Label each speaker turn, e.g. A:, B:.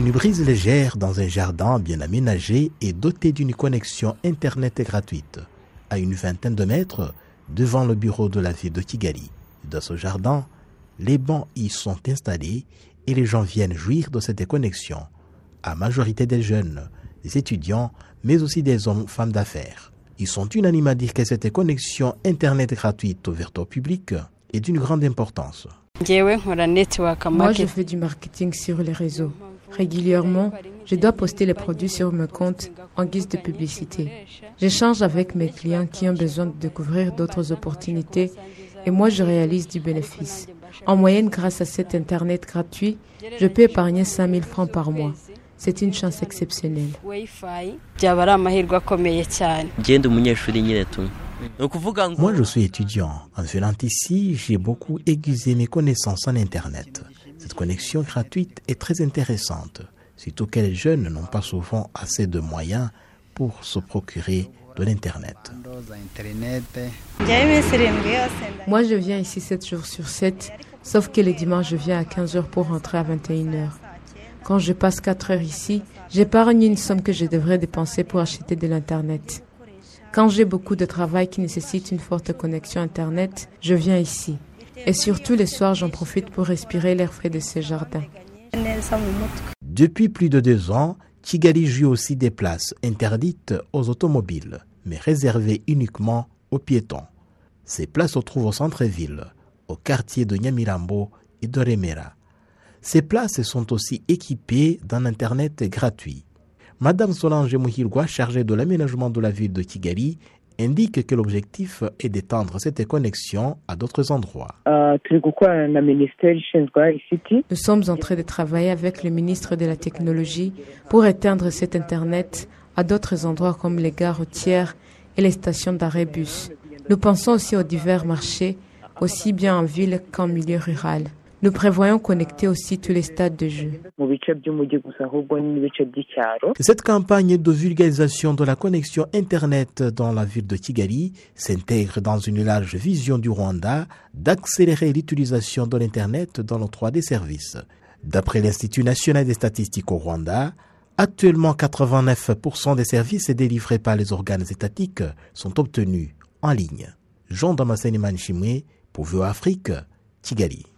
A: Une brise légère dans un jardin bien aménagé et doté d'une connexion Internet gratuite, à une vingtaine de mètres devant le bureau de la ville de Kigali. Dans ce jardin, les bancs y sont installés et les gens viennent jouir de cette connexion, à majorité des jeunes, des étudiants, mais aussi des hommes, femmes d'affaires. Ils sont unanimes à dire que cette connexion Internet gratuite ouverte au public est d'une grande importance.
B: Moi, je fais du marketing sur les réseaux. Régulièrement, je dois poster les produits sur mon compte en guise de publicité. J'échange avec mes clients qui ont besoin de découvrir d'autres opportunités et moi, je réalise du bénéfice. En moyenne, grâce à cet Internet gratuit, je peux épargner 5 000 francs par mois. C'est une chance exceptionnelle.
A: Moi, je suis étudiant. En venant ici, j'ai beaucoup aiguisé mes connaissances en Internet. Cette connexion gratuite est très intéressante, surtout que les jeunes n'ont pas souvent assez de moyens pour se procurer de l'Internet.
B: Moi, je viens ici 7 jours sur 7, sauf que les dimanches, je viens à 15 heures pour rentrer à 21 heures. Quand je passe 4 heures ici, j'épargne une somme que je devrais dépenser pour acheter de l'Internet. Quand j'ai beaucoup de travail qui nécessite une forte connexion Internet, je viens ici. Et surtout les soirs, j'en profite pour respirer l'air frais de ces jardins.
A: Depuis plus de deux ans, Kigali joue aussi des places interdites aux automobiles, mais réservées uniquement aux piétons. Ces places se trouvent au centre-ville, au quartier de Nyamirambo et de Remera. Ces places sont aussi équipées d'un Internet gratuit. Madame Solange Muhirwa, chargée de l'aménagement de la ville de Kigali, indique que l'objectif est d'étendre cette connexion à d'autres endroits.
B: Nous sommes en train de travailler avec le ministre de la Technologie pour étendre cet Internet à d'autres endroits comme les gares routières et les stations d'arrêt bus. Nous pensons aussi aux divers marchés, aussi bien en ville qu'en milieu rural. Nous prévoyons connecter aussi tous les stades de jeu.
A: Cette campagne de vulgarisation de la connexion Internet dans la ville de Kigali s'intègre dans une large vision du Rwanda d'accélérer l'utilisation de l'Internet dans l'octroi des services. D'après l'Institut national des statistiques au Rwanda, actuellement 89% des services délivrés par les organes étatiques sont obtenus en ligne. Jean Damascene Manchimwe, pour Vue Afrique, Kigali.